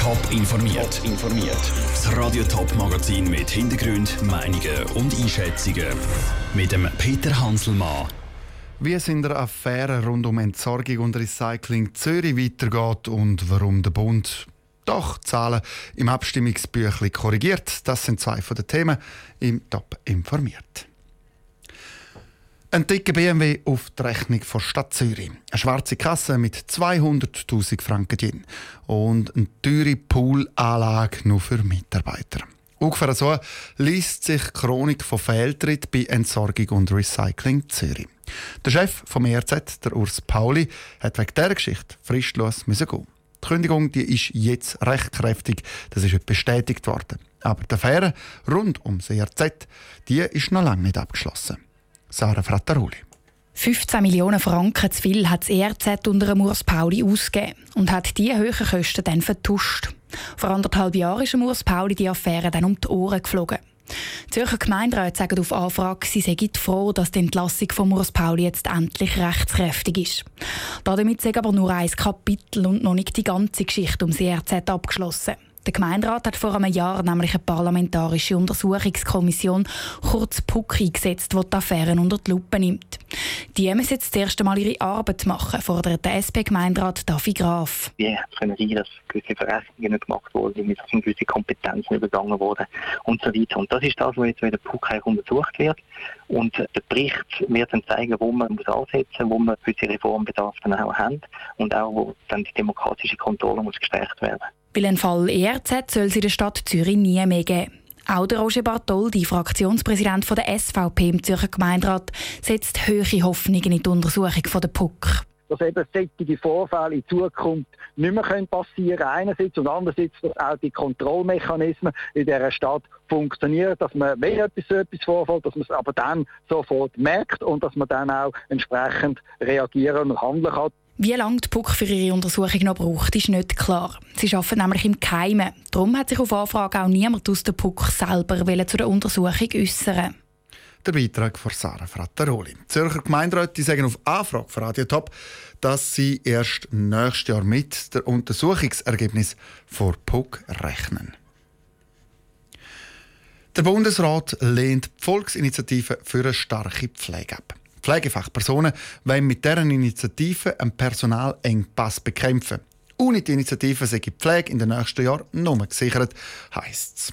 Top informiert. informiert. Das Radio Top Magazin mit Hintergrund, Meinungen und Einschätzungen mit dem Peter Hanselmann. Wie es in der Affäre rund um Entsorgung und Recycling Zürich weitergeht und warum der Bund doch Zahlen im Abstimmungsbüchlein korrigiert, das sind zwei von den Themen im Top informiert. Ein dicker BMW auf die Rechnung von Stadt Zürich. Eine schwarze Kasse mit 200.000 Franken drin. Und eine teure Poolanlage nur für Mitarbeiter. Ungefähr so liest sich die Chronik von Fehltritt bei Entsorgung und Recycling Zürich. Der Chef vom ERZ, der Urs Pauli, hat wegen dieser Geschichte fristlos müssen gehen. Die Kündigung die ist jetzt recht kräftig, das ist bestätigt worden. Aber die Affäre rund ums ERZ die ist noch lange nicht abgeschlossen. Sarah Frattaroli. 15 Millionen Franken zu viel hat das ERZ unter Urs Pauli ausgegeben und hat diese hohen Kosten dann vertuscht. Vor anderthalb Jahren ist Urs Pauli die Affäre dann um die Ohren geflogen. Die Zürcher Gemeinderäte sagen auf Anfrage, sie seien froh, dass die Entlassung von Urs Pauli jetzt endlich rechtskräftig ist. Damit sei aber nur ein Kapitel und noch nicht die ganze Geschichte um das ERZ abgeschlossen. Der Gemeinderat hat vor einem Jahr nämlich eine parlamentarische Untersuchungskommission, kurz PUC, eingesetzt, die die Affären unter die Lupe nimmt. Die müssen jetzt das erste Mal ihre Arbeit machen, fordert der SP-Gemeinderat Davi Graf. Wie können sein, dass gewisse Verrechnungen gemacht wurden, dass gewisse Kompetenzen übergangen wurden und so weiter. Und das ist das, was jetzt in der PUC untersucht wird. Und der Bericht wird dann zeigen, wo man muss ansetzen muss, wo man gewisse Reformbedarf dann auch haben und auch, wo dann die demokratische Kontrolle muss gestärkt werden. Weil ein Fall ERZ soll es in der Stadt Zürich nie mehr geben. Auch der Roger Bartoldi, Fraktionspräsident der SVP im Zürcher Gemeinderat, setzt hohe Hoffnungen in die Untersuchung der PUC dass eben solche Vorfälle in Zukunft nicht mehr passieren können, einerseits und andererseits, dass auch die Kontrollmechanismen in dieser Stadt funktionieren, dass man, wenn etwas so etwas vorfällt, dass man es aber dann sofort merkt und dass man dann auch entsprechend reagieren und handeln kann. Wie lange die PUC für ihre Untersuchung noch braucht, ist nicht klar. Sie arbeiten nämlich im Keimen. Darum hat sich auf Anfrage auch niemand aus der PUC selber zu der Untersuchung äußern. Der Beitrag von Sarah Frattaroli. Zürcher Gemeinderäte sagen auf Anfrage von Radio Top, dass sie erst nächstes Jahr mit der Untersuchungsergebnis vor PUC rechnen. Der Bundesrat lehnt die Volksinitiative für eine starke Pflege ab. Pflegefachpersonen wollen mit deren Initiative einen Personalengpass bekämpfen. Ohne die Initiative sei die Pflege in den nächsten Jahren nur gesichert, heisst es.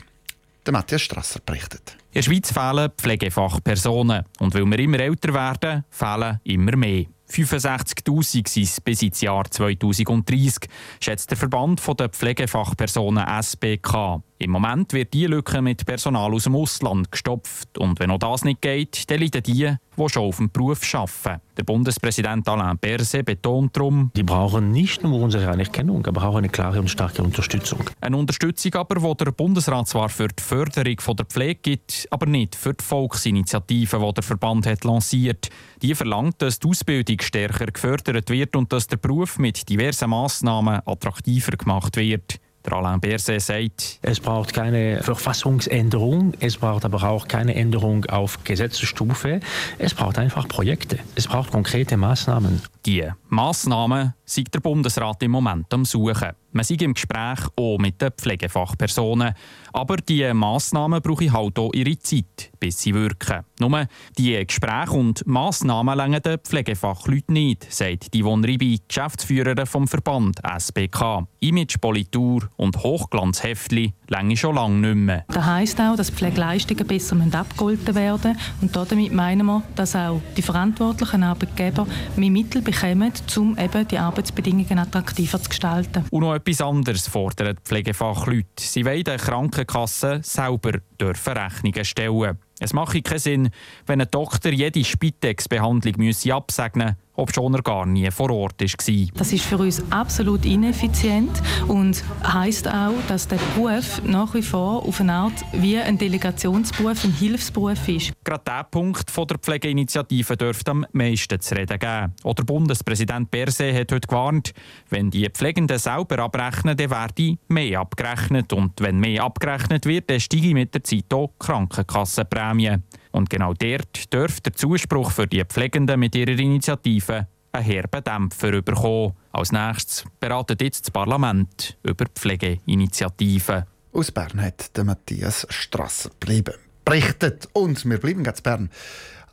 Der Matthias Strasser berichtet. In der Schweiz fehlen Pflegefachpersonen. Und weil wir immer älter werden, fehlen immer mehr. 65.000 sind es bis ins Jahr 2030, schätzt der Verband der Pflegefachpersonen SBK. Im Moment wird die Lücke mit Personal aus dem Ausland gestopft. Und wenn auch das nicht geht, dann leiden die, die schon auf dem Beruf arbeiten. Der Bundespräsident Alain Berset betont darum, die brauchen nicht nur unsere Anerkennung, aber auch eine klare und starke Unterstützung. Eine Unterstützung aber, die der Bundesrat zwar für die Förderung der Pflege gibt, aber nicht für die Volksinitiative, die der Verband hat lanciert. Die verlangt, dass die Ausbildung stärker gefördert wird und dass der Beruf mit diversen Massnahmen attraktiver gemacht wird. Der Alain Berset sagt, es braucht keine Verfassungsänderung, es braucht aber auch keine Änderung auf Gesetzesstufe. Es braucht einfach Projekte. Es braucht konkrete Maßnahmen. Die Massnahmen sieht der Bundesrat im Moment am Suchen. Man sei im Gespräch auch mit den Pflegefachpersonen. Aber diese Massnahmen brauchen halt auch ihre Zeit, bis sie wirken. Nur die Gespräche und Massnahmen länger den Pflegefachleuten nicht, sagt die Ribi, Geschäftsführerin vom Verband SBK. Image, Politur und Hochglanzheftli länge schon lange nicht mehr. Das heisst auch, dass Pflegeleistungen besser abgegolten werden Und damit meinen wir, dass auch die verantwortlichen Arbeitgeber mehr Mittel bekommen, um eben die Arbeitsbedingungen attraktiver zu gestalten. Und noch etwas anderes fordern die Pflegefachleute. Sie wollen den Krankenkassen selber dürfen Rechnungen stellen. Es mache keinen Sinn, wenn ein Doktor jede Spitex-Behandlung absegnen müsse, obwohl er gar nie vor Ort war. Das ist für uns absolut ineffizient und heisst auch, dass der Beruf nach wie vor auf eine Art wie ein Delegationsberuf, ein Hilfsberuf ist. Gerade dieser Punkt von der Pflegeinitiative dürfte am meisten zu reden geben. Oder Bundespräsident Berset hat heute gewarnt, wenn die Pflegenden selber abrechnen, dann werde mehr abgerechnet. Und wenn mehr abgerechnet wird, dann steige mit der Zeit auch die Krankenkassenprämie. Und genau dort dürfte der Zuspruch für die Pflegenden mit ihrer Initiative ein einen herben Dämpfer bekommen. Als nächstes beratet jetzt das Parlament über Pflegeinitiativen. Aus Bern hat der Matthias Strasser bleiben. Berichtet. Und wir bleiben ganz Bern.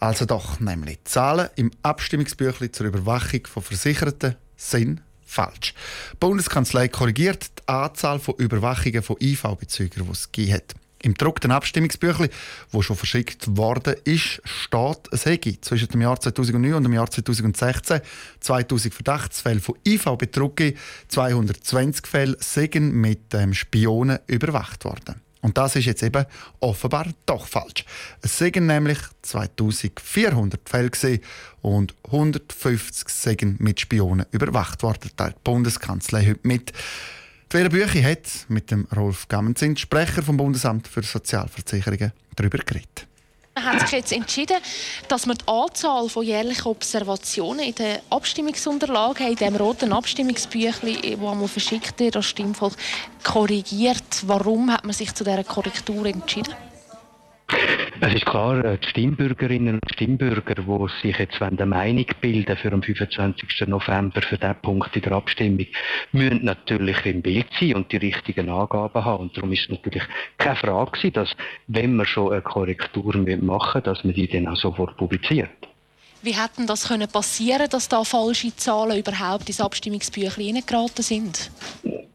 Also doch, nämlich Zahlen im Abstimmungsbüchlein zur Überwachung von Versicherten sind falsch. Die Bundeskanzlei korrigiert die Anzahl von Überwachungen von IV-Bezügern, die es gegeben hat. Im gedruckten Abstimmungsbüchlein, wo schon verschickt worden ist, steht, es hätte zwischen dem Jahr 2009 und dem Jahr 2016 2000 Verdachtsfälle von IV-Betrug 220 Fälle seien mit ähm, Spionen überwacht worden. Und das ist jetzt eben offenbar doch falsch. Es seien nämlich 2400 Fälle gewesen und 150 seien mit Spionen überwacht worden. teilt die Bundeskanzlei heute mit. Vera Büchi hat mit dem Rolf Gammenzin, Sprecher vom Bundesamt für Sozialversicherungen, darüber geredet. Man hat sich jetzt entschieden, dass man die Anzahl von jährlichen Observationen in den Abstimmungsunterlagen, in dem roten Abstimmungsbüchlein, wo man verschickt wird, das Stimmvolk, korrigiert. Warum hat man sich zu dieser Korrektur entschieden? Es ist klar, äh, die Stimmbürgerinnen und Stimmbürger, die sich jetzt eine Meinung bilden für den 25. November für diesen Punkt in der Abstimmung, müssen natürlich im Bild sein und die richtigen Angaben haben. Und darum ist es natürlich keine Frage, dass, wenn wir schon eine Korrektur machen dass man die dann auch sofort publiziert. Wie hätten das können passieren, dass da falsche Zahlen überhaupt ins Abstimmungsbüchlein geraten sind?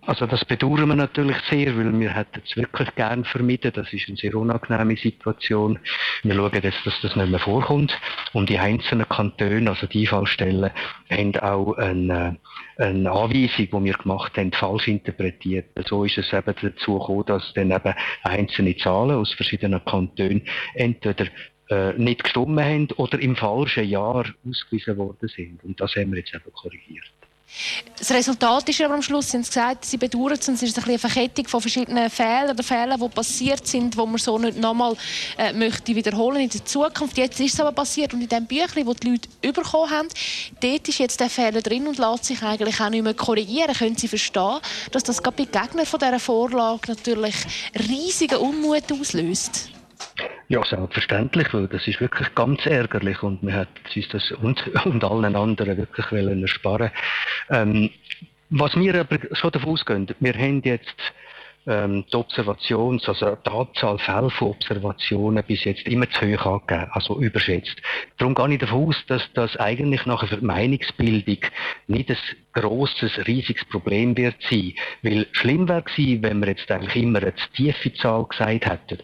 Also das bedauern wir natürlich sehr, weil wir hätten es wirklich gern vermieden. Das ist eine sehr unangenehme Situation. Wir schauen jetzt, dass das nicht mehr vorkommt. Und die einzelnen Kantone, also die Einfallstellen, haben auch eine, eine Anweisung, die wir gemacht haben, falsch interpretiert. So ist es eben dazu gekommen, dass dann eben einzelne Zahlen aus verschiedenen Kantonen entweder äh, nicht gestimmt haben oder im falschen Jahr ausgewiesen worden sind. Und das haben wir jetzt eben korrigiert. Das Resultat ist aber am Schluss, Sie haben gesagt, Sie bedauern es, es ist ein eine Verkettung von verschiedenen Fehlern oder Fehlern, die passiert sind, die man so nicht nochmal äh, möchte wiederholen in der Zukunft. Jetzt ist es aber passiert und in dem Büchlein, das die Leute bekommen haben, dort ist jetzt der Fehler drin und lässt sich eigentlich auch nicht mehr korrigieren. Können Sie verstehen, dass das gerade bei Gegnern von dieser Vorlage natürlich riesigen Unmut auslöst? Ja, selbstverständlich, weil das ist wirklich ganz ärgerlich und wir hätten uns das und, und allen anderen wirklich wollen ersparen. Ähm, was wir aber schon davon ausgehen, wir haben jetzt ähm, die Observations-, also die Anzahl Fälle von Observationen bis jetzt immer zu hoch angegeben, also überschätzt. Darum gehe ich davon aus, dass das eigentlich nachher für die Meinungsbildung nicht ein grosses, riesiges Problem wird sein. Weil schlimm wäre gewesen, wenn wir jetzt eigentlich immer eine tiefe Zahl gesagt hätten.